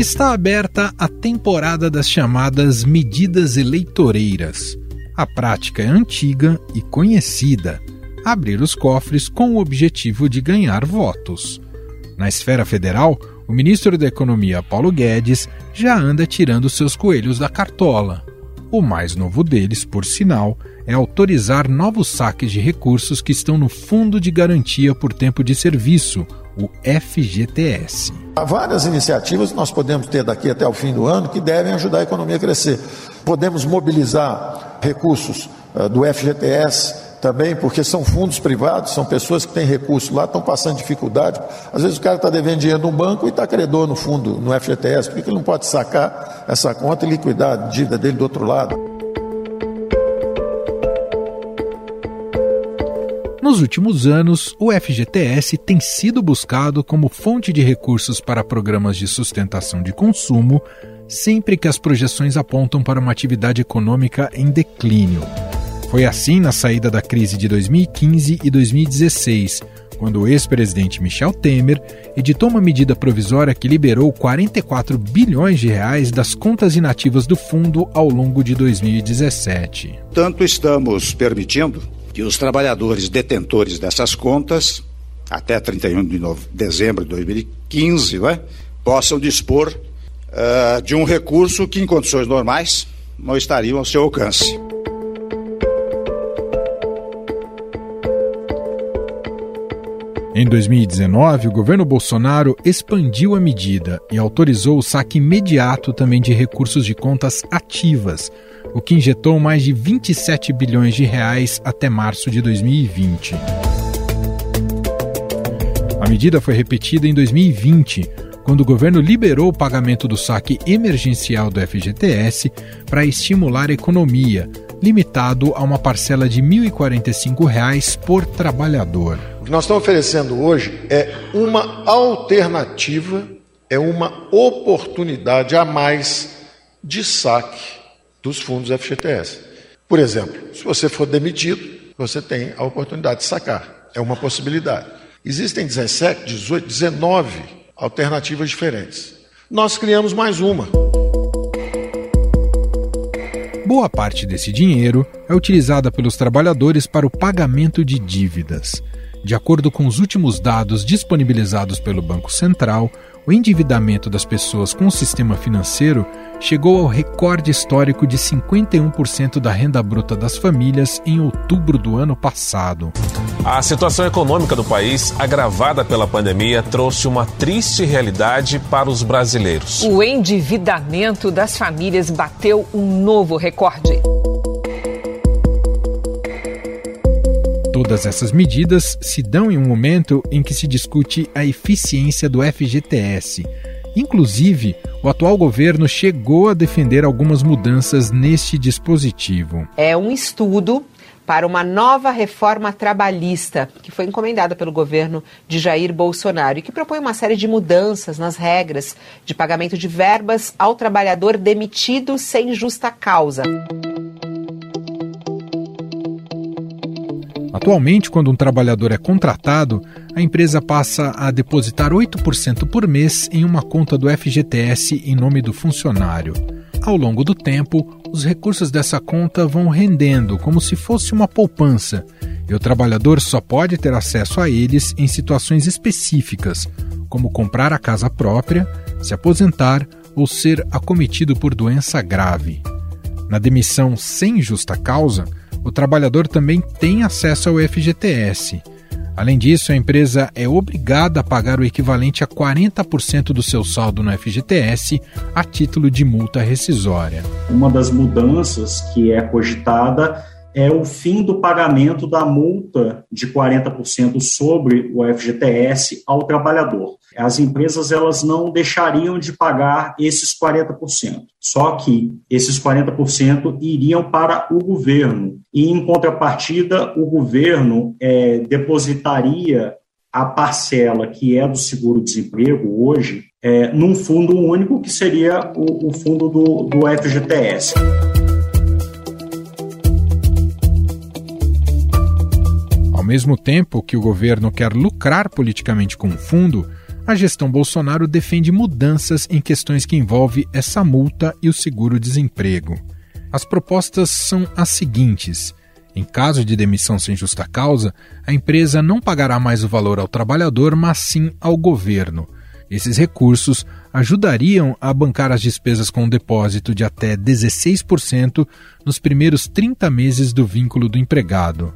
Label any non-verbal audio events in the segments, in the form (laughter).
Está aberta a temporada das chamadas medidas eleitoreiras. A prática é antiga e conhecida: abrir os cofres com o objetivo de ganhar votos. Na esfera federal, o ministro da Economia, Paulo Guedes, já anda tirando seus coelhos da cartola. O mais novo deles, por sinal, é autorizar novos saques de recursos que estão no Fundo de Garantia por Tempo de Serviço, o FGTS. Há várias iniciativas que nós podemos ter daqui até o fim do ano que devem ajudar a economia a crescer. Podemos mobilizar recursos uh, do FGTS também, porque são fundos privados, são pessoas que têm recursos lá, estão passando dificuldade. Às vezes o cara está devendo dinheiro no banco e está credor no fundo, no FGTS, por que ele não pode sacar essa conta e liquidar a dívida dele do outro lado? Nos últimos anos, o FGTS tem sido buscado como fonte de recursos para programas de sustentação de consumo, sempre que as projeções apontam para uma atividade econômica em declínio. Foi assim na saída da crise de 2015 e 2016, quando o ex-presidente Michel Temer editou uma medida provisória que liberou 44 bilhões de reais das contas inativas do fundo ao longo de 2017. Tanto estamos permitindo que os trabalhadores detentores dessas contas, até 31 de dezembro de 2015, né, possam dispor uh, de um recurso que, em condições normais, não estariam ao seu alcance. Em 2019, o governo Bolsonaro expandiu a medida e autorizou o saque imediato também de recursos de contas ativas, o que injetou mais de 27 bilhões de reais até março de 2020. A medida foi repetida em 2020, quando o governo liberou o pagamento do saque emergencial do FGTS para estimular a economia, limitado a uma parcela de 1.045 reais por trabalhador. O que nós estamos oferecendo hoje é uma alternativa, é uma oportunidade a mais de saque dos fundos FGTS. Por exemplo, se você for demitido, você tem a oportunidade de sacar. É uma possibilidade. Existem 17, 18, 19 alternativas diferentes. Nós criamos mais uma. Boa parte desse dinheiro é utilizada pelos trabalhadores para o pagamento de dívidas. De acordo com os últimos dados disponibilizados pelo Banco Central, o endividamento das pessoas com o sistema financeiro chegou ao recorde histórico de 51% da renda bruta das famílias em outubro do ano passado. A situação econômica do país, agravada pela pandemia, trouxe uma triste realidade para os brasileiros. O endividamento das famílias bateu um novo recorde. Todas essas medidas se dão em um momento em que se discute a eficiência do FGTS. Inclusive, o atual governo chegou a defender algumas mudanças neste dispositivo. É um estudo para uma nova reforma trabalhista que foi encomendada pelo governo de Jair Bolsonaro e que propõe uma série de mudanças nas regras de pagamento de verbas ao trabalhador demitido sem justa causa. Atualmente, quando um trabalhador é contratado, a empresa passa a depositar 8% por mês em uma conta do FGTS em nome do funcionário. Ao longo do tempo, os recursos dessa conta vão rendendo como se fosse uma poupança, e o trabalhador só pode ter acesso a eles em situações específicas, como comprar a casa própria, se aposentar ou ser acometido por doença grave. Na demissão sem justa causa, o trabalhador também tem acesso ao FGTS. Além disso, a empresa é obrigada a pagar o equivalente a 40% do seu saldo no FGTS a título de multa rescisória. Uma das mudanças que é cogitada é o fim do pagamento da multa de 40% sobre o FGTS ao trabalhador. As empresas elas não deixariam de pagar esses 40%. Só que esses 40% iriam para o governo. E, em contrapartida, o governo é, depositaria a parcela que é do seguro-desemprego hoje é, num fundo único, que seria o, o fundo do, do FGTS. Mesmo tempo que o governo quer lucrar politicamente com o fundo, a gestão Bolsonaro defende mudanças em questões que envolvem essa multa e o seguro-desemprego. As propostas são as seguintes: em caso de demissão sem justa causa, a empresa não pagará mais o valor ao trabalhador, mas sim ao governo. Esses recursos ajudariam a bancar as despesas com um depósito de até 16% nos primeiros 30 meses do vínculo do empregado.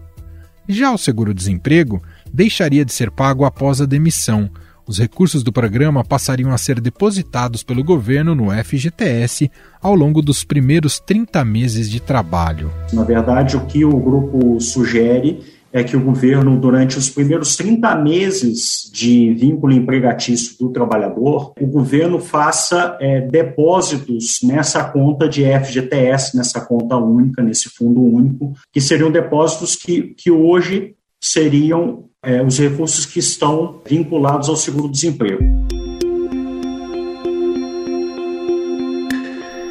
Já o seguro-desemprego deixaria de ser pago após a demissão. Os recursos do programa passariam a ser depositados pelo governo no FGTS ao longo dos primeiros 30 meses de trabalho. Na verdade, o que o grupo sugere é que o governo, durante os primeiros 30 meses de vínculo empregatício do trabalhador, o governo faça é, depósitos nessa conta de FGTS, nessa conta única, nesse fundo único, que seriam depósitos que, que hoje seriam é, os recursos que estão vinculados ao seguro-desemprego.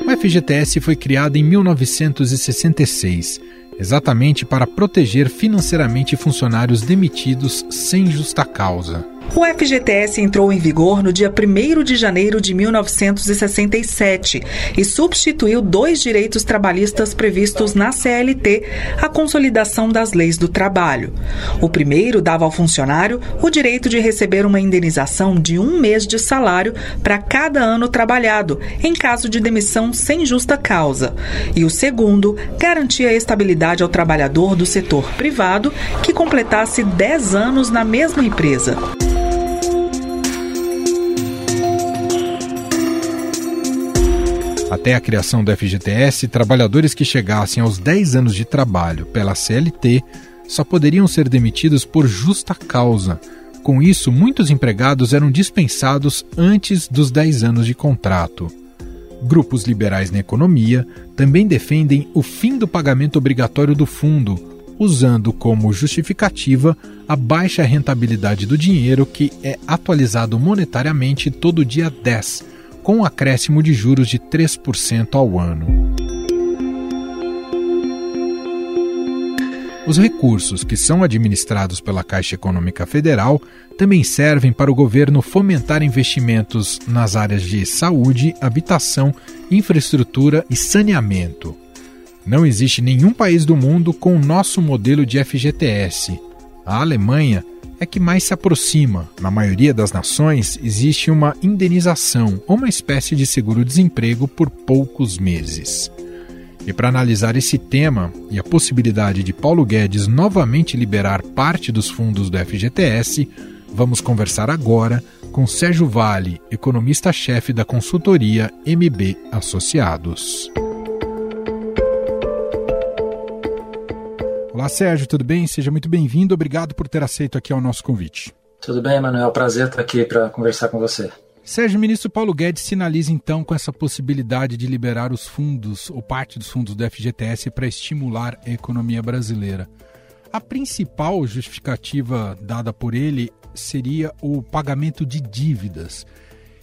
O FGTS foi criado em 1966 exatamente para proteger financeiramente funcionários demitidos sem justa causa. O FGTS entrou em vigor no dia 1 de janeiro de 1967 e substituiu dois direitos trabalhistas previstos na CLT, a consolidação das leis do trabalho. O primeiro dava ao funcionário o direito de receber uma indenização de um mês de salário para cada ano trabalhado, em caso de demissão sem justa causa. E o segundo garantia a estabilidade ao trabalhador do setor privado que completasse 10 anos na mesma empresa. Até a criação do FGTS, trabalhadores que chegassem aos 10 anos de trabalho pela CLT só poderiam ser demitidos por justa causa. Com isso, muitos empregados eram dispensados antes dos 10 anos de contrato. Grupos liberais na economia também defendem o fim do pagamento obrigatório do fundo, usando como justificativa a baixa rentabilidade do dinheiro que é atualizado monetariamente todo dia 10 com um acréscimo de juros de 3% ao ano. Os recursos que são administrados pela Caixa Econômica Federal também servem para o governo fomentar investimentos nas áreas de saúde, habitação, infraestrutura e saneamento. Não existe nenhum país do mundo com o nosso modelo de FGTS. A Alemanha é que mais se aproxima. Na maioria das nações, existe uma indenização ou uma espécie de seguro-desemprego por poucos meses. E para analisar esse tema e a possibilidade de Paulo Guedes novamente liberar parte dos fundos do FGTS, vamos conversar agora com Sérgio Vale, economista-chefe da consultoria MB Associados. Olá, Sérgio, tudo bem? Seja muito bem-vindo. Obrigado por ter aceito aqui ao nosso convite. Tudo bem, Manuel. Prazer estar aqui para conversar com você. Sérgio, o ministro Paulo Guedes sinaliza então com essa possibilidade de liberar os fundos, ou parte dos fundos do FGTS, para estimular a economia brasileira. A principal justificativa dada por ele seria o pagamento de dívidas.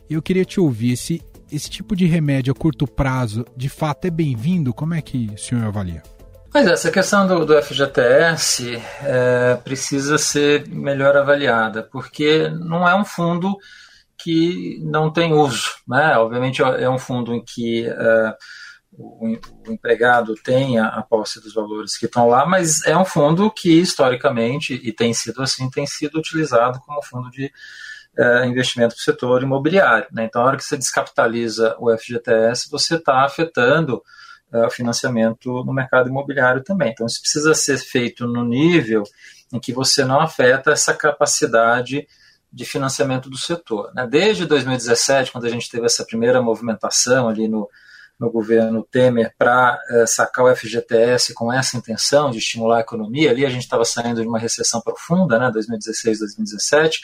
Eu queria te ouvir se esse tipo de remédio a curto prazo de fato é bem-vindo. Como é que o senhor avalia? Pois é, essa questão do, do FGTS é, precisa ser melhor avaliada, porque não é um fundo que não tem uso. Né? Obviamente é um fundo em que é, o, o, empregado tem a, a, posse dos valores que estão lá, mas é um fundo que historicamente, e tem sido assim, tem sido utilizado como fundo de é, investimento para o setor imobiliário. Né? Então, a hora que você descapitaliza o FGTS, você está afetando uh, financiamento no mercado imobiliário também. Então, isso precisa ser feito no nível em que você não afeta essa capacidade de financiamento do setor. Né? Desde 2017, quando a gente teve essa primeira movimentação ali no, no governo Temer para uh, sacar o FGTS com essa intenção de estimular a economia, ali a gente estava saindo de uma recessão profunda, né, 2016, 2017,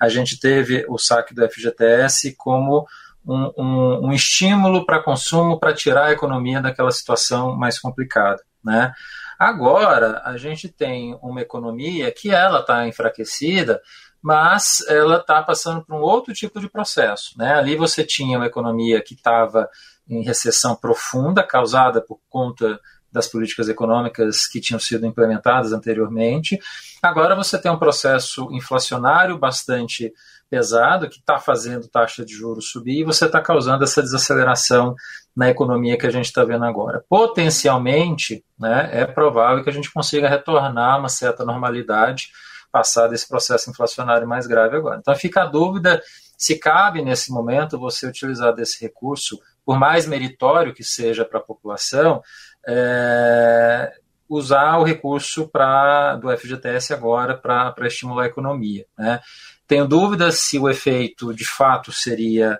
a gente teve o saque do FGTS como um, um, um estímulo para consumo para tirar a economia daquela situação mais complicada. Né? Agora, a gente tem uma economia que ela está enfraquecida, mas ela está passando por um outro tipo de processo. Né? Ali você tinha uma economia que estava em recessão profunda, causada por conta das políticas econômicas que tinham sido implementadas anteriormente. Agora você tem um processo inflacionário bastante pesado que está fazendo taxa de juros subir e você está causando essa desaceleração na economia que a gente está vendo agora. Potencialmente, né, é provável que a gente consiga retornar a uma certa normalidade passado esse processo inflacionário mais grave agora. Então fica a dúvida se cabe nesse momento você utilizar desse recurso, por mais meritório que seja para a população, é, usar o recurso pra, do FGTS agora para estimular a economia. Né? Tenho dúvidas se o efeito de fato seria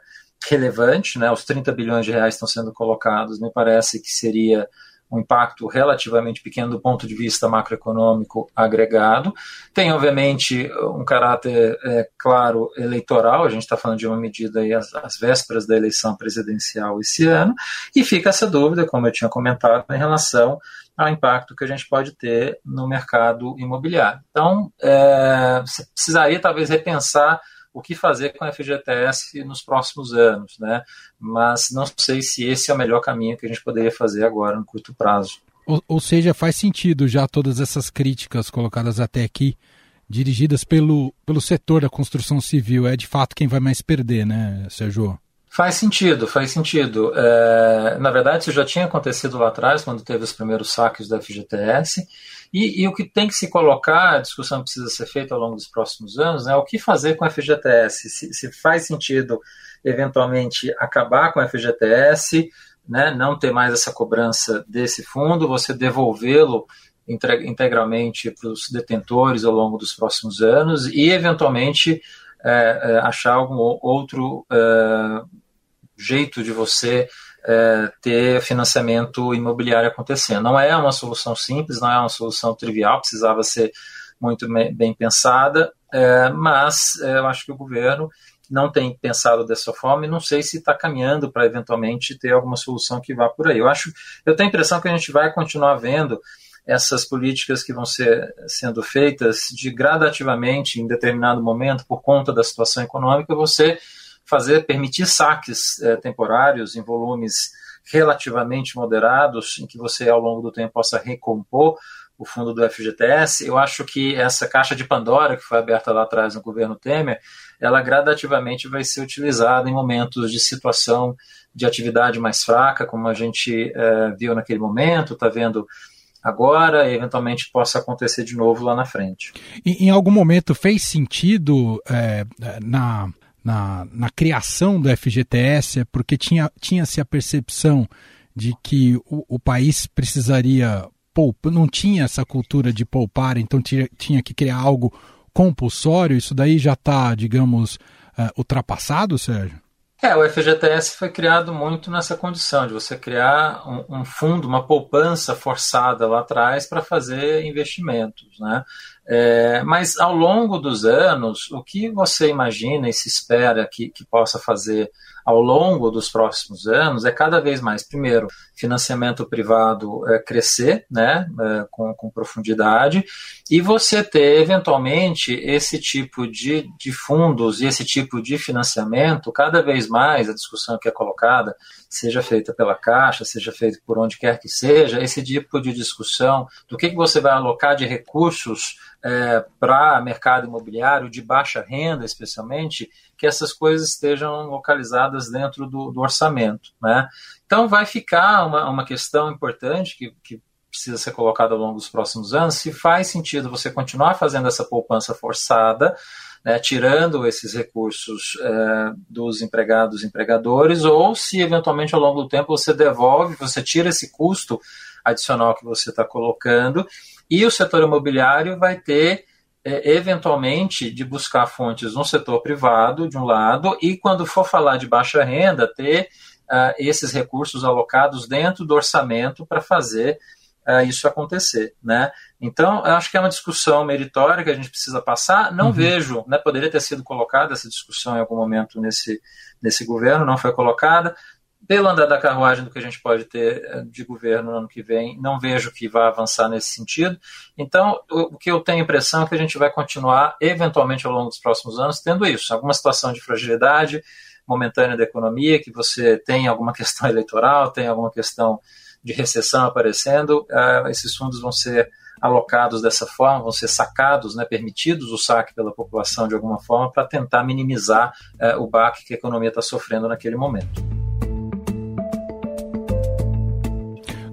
relevante, né? os 30 bilhões de reais estão sendo colocados, me parece que seria um impacto relativamente pequeno do ponto de vista macroeconômico agregado. Tem, obviamente, um caráter, é, claro, eleitoral, a gente está falando de uma medida aí às, às, vésperas da eleição presidencial esse ano, e fica essa dúvida, como eu tinha comentado, em relação ao impacto que a gente pode ter no mercado imobiliário. Então, é, precisaria talvez repensar o que fazer com a FGTS nos próximos anos, né? Mas não sei se esse é o melhor caminho que a gente poderia fazer agora no curto prazo. Ou, ou seja, faz sentido já todas essas críticas colocadas até aqui, dirigidas pelo, pelo setor da construção civil, é de fato quem vai mais perder, né, Sérgio? Faz sentido, faz sentido. É, na verdade, isso já tinha acontecido lá atrás, quando teve os primeiros saques da FGTS, e, e, o que tem que se colocar, a discussão precisa ser feita ao longo dos próximos anos, é né, o que fazer com a FGTS, se, se faz sentido eventualmente acabar com a FGTS, né, não ter mais essa cobrança desse fundo, você devolvê-lo integralmente para os detentores ao longo dos próximos anos e, eventualmente, é, é, achar algum outro é, jeito de você é, ter financiamento imobiliário acontecendo. Não é uma solução simples, não é uma solução trivial, precisava ser muito bem pensada, é, mas é, eu acho que o governo não tem pensado dessa forma e não sei se está caminhando para eventualmente ter alguma solução que vá por aí. Eu acho, eu tenho a impressão que a gente vai continuar vendo essas políticas que vão ser sendo feitas de gradativamente em determinado momento por conta da situação econômica você fazer permitir saques é, temporários em volumes relativamente moderados, em que você ao longo do tempo possa recompor o fundo do FGTS. Eu acho que essa caixa de Pandora que foi aberta lá atrás no governo Temer, ela gradativamente vai ser utilizada em momentos de situação de atividade mais fraca, como a gente é, viu naquele momento, está vendo agora e eventualmente possa acontecer de novo lá na frente. Em, em algum momento fez sentido é, na na, na criação do FGTS, é porque tinha, tinha-se a percepção de que o, o país precisaria poupar, não tinha essa cultura de poupar, então tinha, tinha que criar algo compulsório. Isso daí já está, digamos, uh, ultrapassado, Sérgio? É, o FGTS foi criado muito nessa condição de você criar um, um fundo, uma poupança forçada lá atrás para fazer investimentos, né? É, mas ao longo dos anos, o que você imagina e se espera que, que possa fazer ao longo dos próximos anos é cada vez mais, primeiro, financiamento privado é, crescer né, é, com, com, profundidade e você ter, eventualmente, esse tipo de, de fundos e esse tipo de financiamento, cada vez mais a discussão que é colocada, seja feita pela Caixa, seja feita por onde quer que seja, esse tipo de discussão do que, que você vai alocar de recursos é, para mercado imobiliário de baixa renda, especialmente, que essas coisas estejam localizadas dentro do, do orçamento. Né? Então, vai ficar uma, uma questão importante que, que precisa ser colocada ao longo dos próximos anos, se faz sentido você continuar fazendo essa poupança forçada, né, tirando esses recursos é, dos empregados empregadores, ou se eventualmente ao longo do tempo você devolve, você tira esse custo adicional que você está colocando e o setor imobiliário vai ter, é, eventualmente, de buscar fontes no setor privado, de um lado, e quando for falar de baixa renda, ter uh, esses recursos alocados dentro do orçamento para fazer uh, isso acontecer. Né? Então, eu acho que é uma discussão meritória que a gente precisa passar. Não uhum. vejo, né, poderia ter sido colocada essa discussão em algum momento nesse, nesse governo, não foi colocada pelo andar da carruagem do que a gente pode ter eh, de governo no ano que vem, não vejo que vá avançar nesse sentido. Então, o que eu tenho a impressão é que a gente vai continuar, eventualmente, ao longo dos próximos anos, tendo isso, alguma situação de fragilidade momentânea da economia, que você tem alguma (laughs) questão eleitoral, tem alguma questão de recessão aparecendo, uh, esses fundos vão ser alocados dessa forma, vão ser sacados, né, permitidos o saque pela população de alguma forma para tentar minimizar uh, o baque que a economia está sofrendo naquele momento.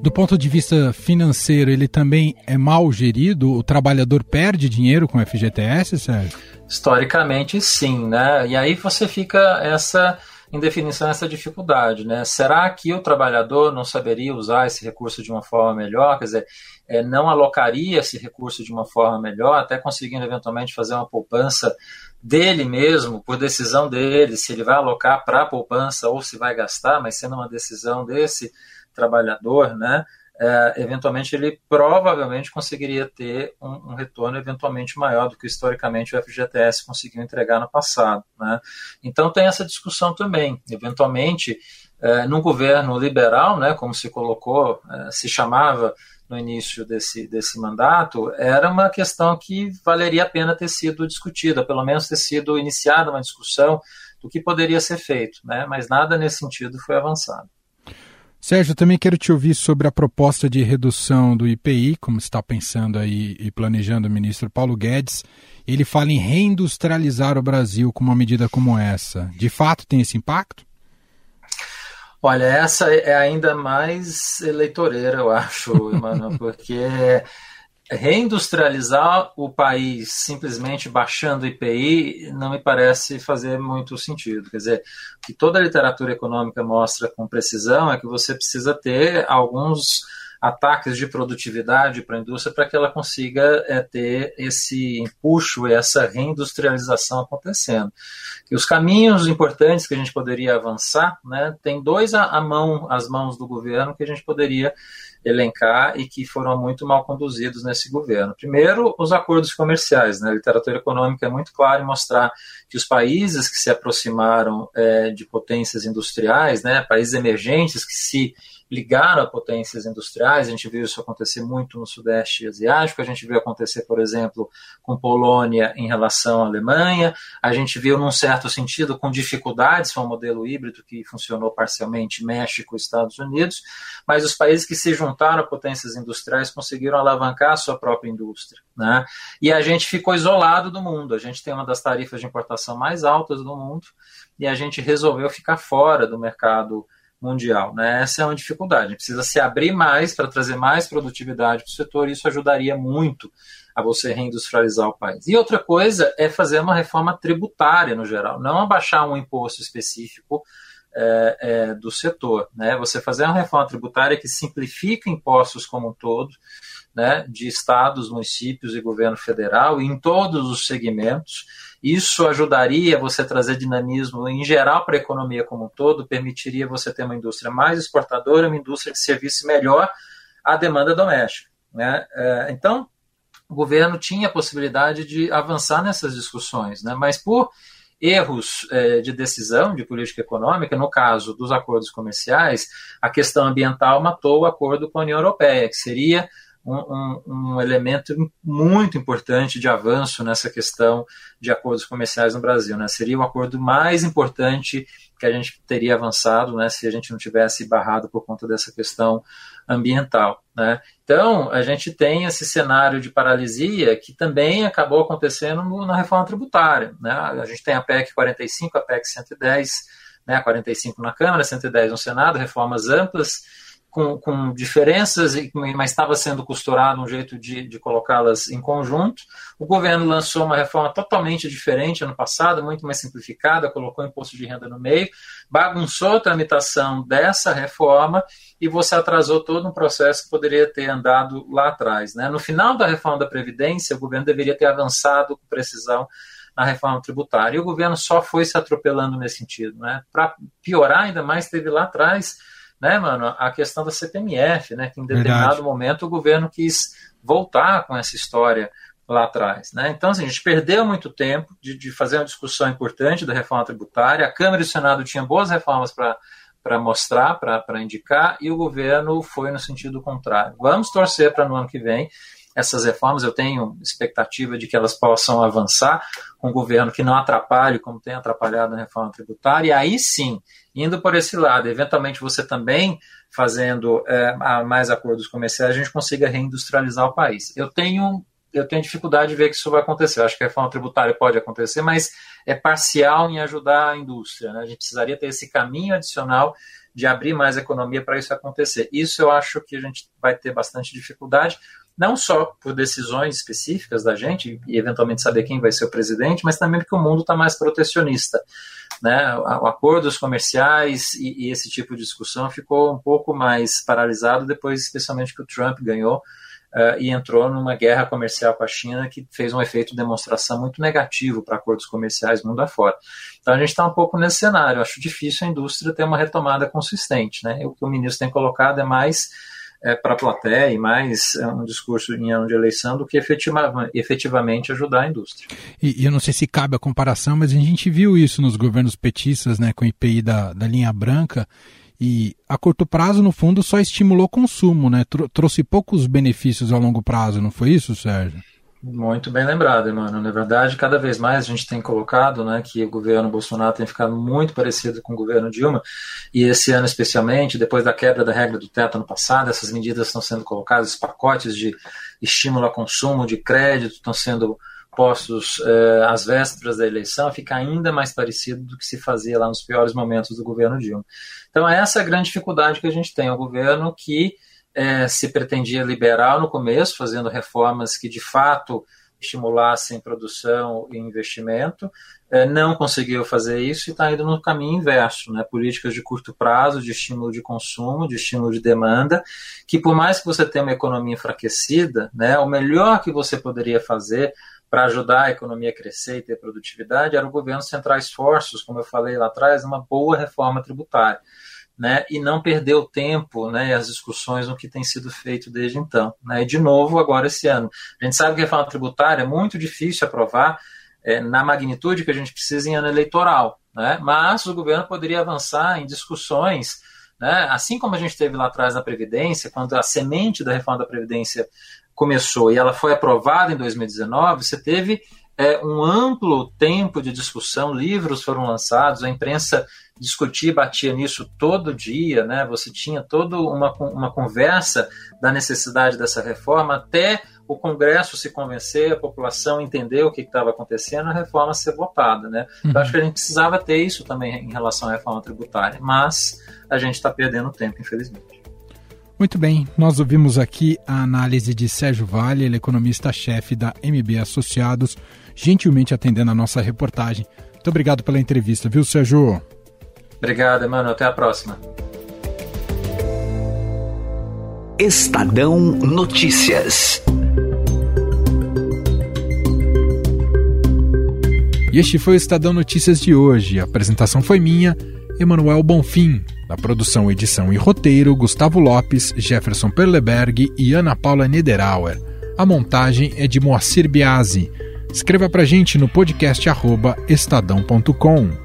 Do ponto de vista financeiro, ele também é mal gerido? O trabalhador perde dinheiro com o FGTS, Sérgio? Historicamente, sim, né? E aí você fica essa indefinição, essa dificuldade, né? Será que o trabalhador não saberia usar esse recurso de uma forma melhor? Quer dizer, é, não alocaria esse recurso de uma forma melhor, até conseguindo eventualmente fazer uma poupança dele mesmo, por decisão dele, se ele vai alocar para a poupança ou se vai gastar, mas sendo uma decisão desse trabalhador, né, é, eventualmente ele provavelmente conseguiria ter um, um, retorno eventualmente maior do que historicamente o FGTS conseguiu entregar no passado. Né? Então tem essa discussão também. Eventualmente, é, num governo liberal, né, como se colocou, é, se chamava no início desse, desse mandato, era uma questão que valeria a pena ter sido discutida, pelo menos ter sido iniciada uma discussão do que poderia ser feito, né? mas nada nesse sentido foi avançado. Sérgio, também quero te ouvir sobre a proposta de redução do IPI, como está pensando aí e planejando o ministro Paulo Guedes. Ele fala em reindustrializar o Brasil com uma medida como essa. De fato, tem esse impacto? Olha, essa é ainda mais eleitoreira, eu acho, Emmanuel, (laughs) porque reindustrializar o país simplesmente baixando o IPI não me parece fazer muito sentido. Quer dizer, o que toda a literatura econômica mostra com precisão é que você precisa ter alguns ataques de produtividade para a indústria para que ela consiga é, ter esse empuxo essa reindustrialização acontecendo. E os caminhos importantes que a gente poderia avançar, né, tem dois à mão, as mãos do governo que a gente poderia elencar e que foram muito mal conduzidos nesse governo. Primeiro, os acordos comerciais. Né? A literatura econômica é muito clara em mostrar que os países que se aproximaram é, de potências industriais, né, países emergentes que se ligaram a potências industriais. A gente viu isso acontecer muito no Sudeste Asiático, a gente viu acontecer, por exemplo, com Polônia em relação à Alemanha, a gente viu, num certo sentido, com dificuldades, foi um modelo híbrido que funcionou parcialmente México e Estados Unidos, mas os países que se juntaram a potências industriais conseguiram alavancar a sua própria indústria. Né? E a gente ficou isolado do mundo, a gente tem uma das tarifas de importação mais altas do mundo e a gente resolveu ficar fora do mercado mundial. Né? Essa é uma dificuldade. A gente precisa se abrir mais para trazer mais produtividade para o setor, e isso ajudaria muito a você reindustrializar o país. E outra coisa é fazer uma reforma tributária no geral, não abaixar um imposto específico é, é, do setor. Né? Você fazer uma reforma tributária que simplifica impostos como um todo, né, de estados, municípios e governo federal, em todos os segmentos, isso ajudaria você a trazer dinamismo em geral para a economia como um todo, permitiria você ter uma indústria mais exportadora, uma indústria que servisse melhor à demanda doméstica. Né? É, então, o governo tinha a possibilidade de avançar nessas discussões, né? mas por erros é, de decisão de política econômica, no caso dos acordos comerciais, a questão ambiental matou o acordo com a União Europeia, que seria um, um, elemento muito importante de avanço nessa questão de acordos comerciais no Brasil. Né? Seria o acordo mais importante que a gente teria avançado né, se a gente não tivesse barrado por conta dessa questão ambiental. Né? Então, a gente tem esse cenário de paralisia que também acabou acontecendo na reforma tributária. Né? A gente tem a PEC 45, a PEC 110, né, 45 na Câmara, 110 no Senado, reformas amplas com, com diferenças, mas estava sendo costurado um jeito de, de colocá-las em conjunto. O governo lançou uma reforma totalmente diferente ano passado, muito mais simplificada, colocou imposto de renda no meio, bagunçou a tramitação dessa reforma e você atrasou todo um processo que poderia ter andado lá atrás. Né? No final da reforma da Previdência, o governo deveria ter avançado com precisão na reforma tributária. E o governo só foi se atropelando nesse sentido. Né? Para piorar ainda mais, teve lá atrás né, mano, a questão da CPMF, né, que em determinado Verdade. momento o governo quis voltar com essa história lá atrás. Né? Então, assim, a gente perdeu muito tempo de, de fazer uma discussão importante da reforma tributária, a Câmara e o Senado tinham boas reformas para mostrar, para indicar, e o governo foi no sentido contrário. Vamos torcer para no ano que vem essas reformas, eu tenho expectativa de que elas possam avançar com um governo que não atrapalhe, como tem atrapalhado na reforma tributária, e aí sim, indo por esse lado, eventualmente você também fazendo é, mais acordos comerciais, a gente consiga reindustrializar o país. Eu tenho eu tenho dificuldade de ver que isso vai acontecer. Eu acho que a reforma tributária pode acontecer, mas é parcial em ajudar a indústria. Né? A gente precisaria ter esse caminho adicional de abrir mais economia para isso acontecer. Isso eu acho que a gente vai ter bastante dificuldade, não só por decisões específicas da gente e eventualmente saber quem vai ser o presidente, mas também porque o mundo está mais protecionista. Né? Acordos comerciais e, e, esse tipo de discussão ficou um pouco mais paralisado depois, especialmente que o Trump ganhou uh, e entrou numa guerra comercial com a China que fez um efeito de demonstração muito negativo para acordos comerciais mundo afora. Então a gente está um pouco nesse cenário. Eu acho difícil a indústria ter uma retomada consistente. Né? O que o ministro tem colocado é mais é, para a plateia e mais é, um discurso em ano de eleição do que efetiva, efetivamente ajudar a indústria. E, eu não sei se cabe a comparação, mas a gente viu isso nos governos petistas, né, com o IPI da, da linha branca, e a curto prazo, no fundo, só estimulou consumo, né? trouxe poucos benefícios a longo prazo, não foi isso, Sérgio? Muito bem lembrado, mano. Na verdade, cada vez mais a gente tem colocado né, que o governo Bolsonaro tem ficado muito parecido com o governo Dilma, e esse ano especialmente, depois da quebra da regra do teto no passado, essas medidas estão sendo colocadas, os pacotes de estímulo a consumo, de crédito, estão sendo postos eh, às vésperas da eleição, fica ainda mais parecido do que se fazia lá nos piores momentos do governo Dilma. Então, essa é a grande dificuldade que a gente tem. O governo que é, se pretendia liberal no começo, fazendo reformas que de fato estimulassem produção e investimento, é, não conseguiu fazer isso e está indo no caminho inverso, né? políticas de curto prazo, de estímulo de consumo, de estímulo de demanda, que por mais que você tenha uma economia enfraquecida, né, o melhor que você poderia fazer para ajudar a economia a crescer e ter produtividade era o governo centrar esforços, como eu falei lá atrás, uma boa reforma tributária né, e não perder o tempo né, as discussões no que tem sido feito desde então. Né, e de novo, agora esse ano. A gente sabe que a reforma tributária é muito difícil aprovar é, na magnitude que a gente precisa em ano eleitoral, né, mas o governo poderia avançar em discussões, né, assim como a gente teve lá atrás na Previdência, quando a semente da reforma da Previdência começou e ela foi aprovada em 2019, você teve é, um amplo tempo de discussão, livros foram lançados, a imprensa discutia, batia nisso todo dia, né? Você tinha toda uma, uma conversa da necessidade dessa reforma até o Congresso se convencer, a população entender o que estava acontecendo, a reforma ser votada, né? Uhum. Eu acho que a gente precisava ter isso também em relação à reforma tributária, mas a gente está perdendo tempo, infelizmente. Muito bem, nós ouvimos aqui a análise de Sérgio Vale, ele é economista-chefe da MB Associados, gentilmente atendendo a nossa reportagem. Muito obrigado pela entrevista, viu, Sérgio? Obrigado, mano. Até a próxima. Estadão Notícias. E este foi o Estadão Notícias de hoje. A apresentação foi minha, Emanuel Bonfim. Na produção, edição e roteiro, Gustavo Lopes, Jefferson Perleberg e Ana Paula Niederauer. A montagem é de Moacir Biasi. Escreva pra gente no podcast estadão.com.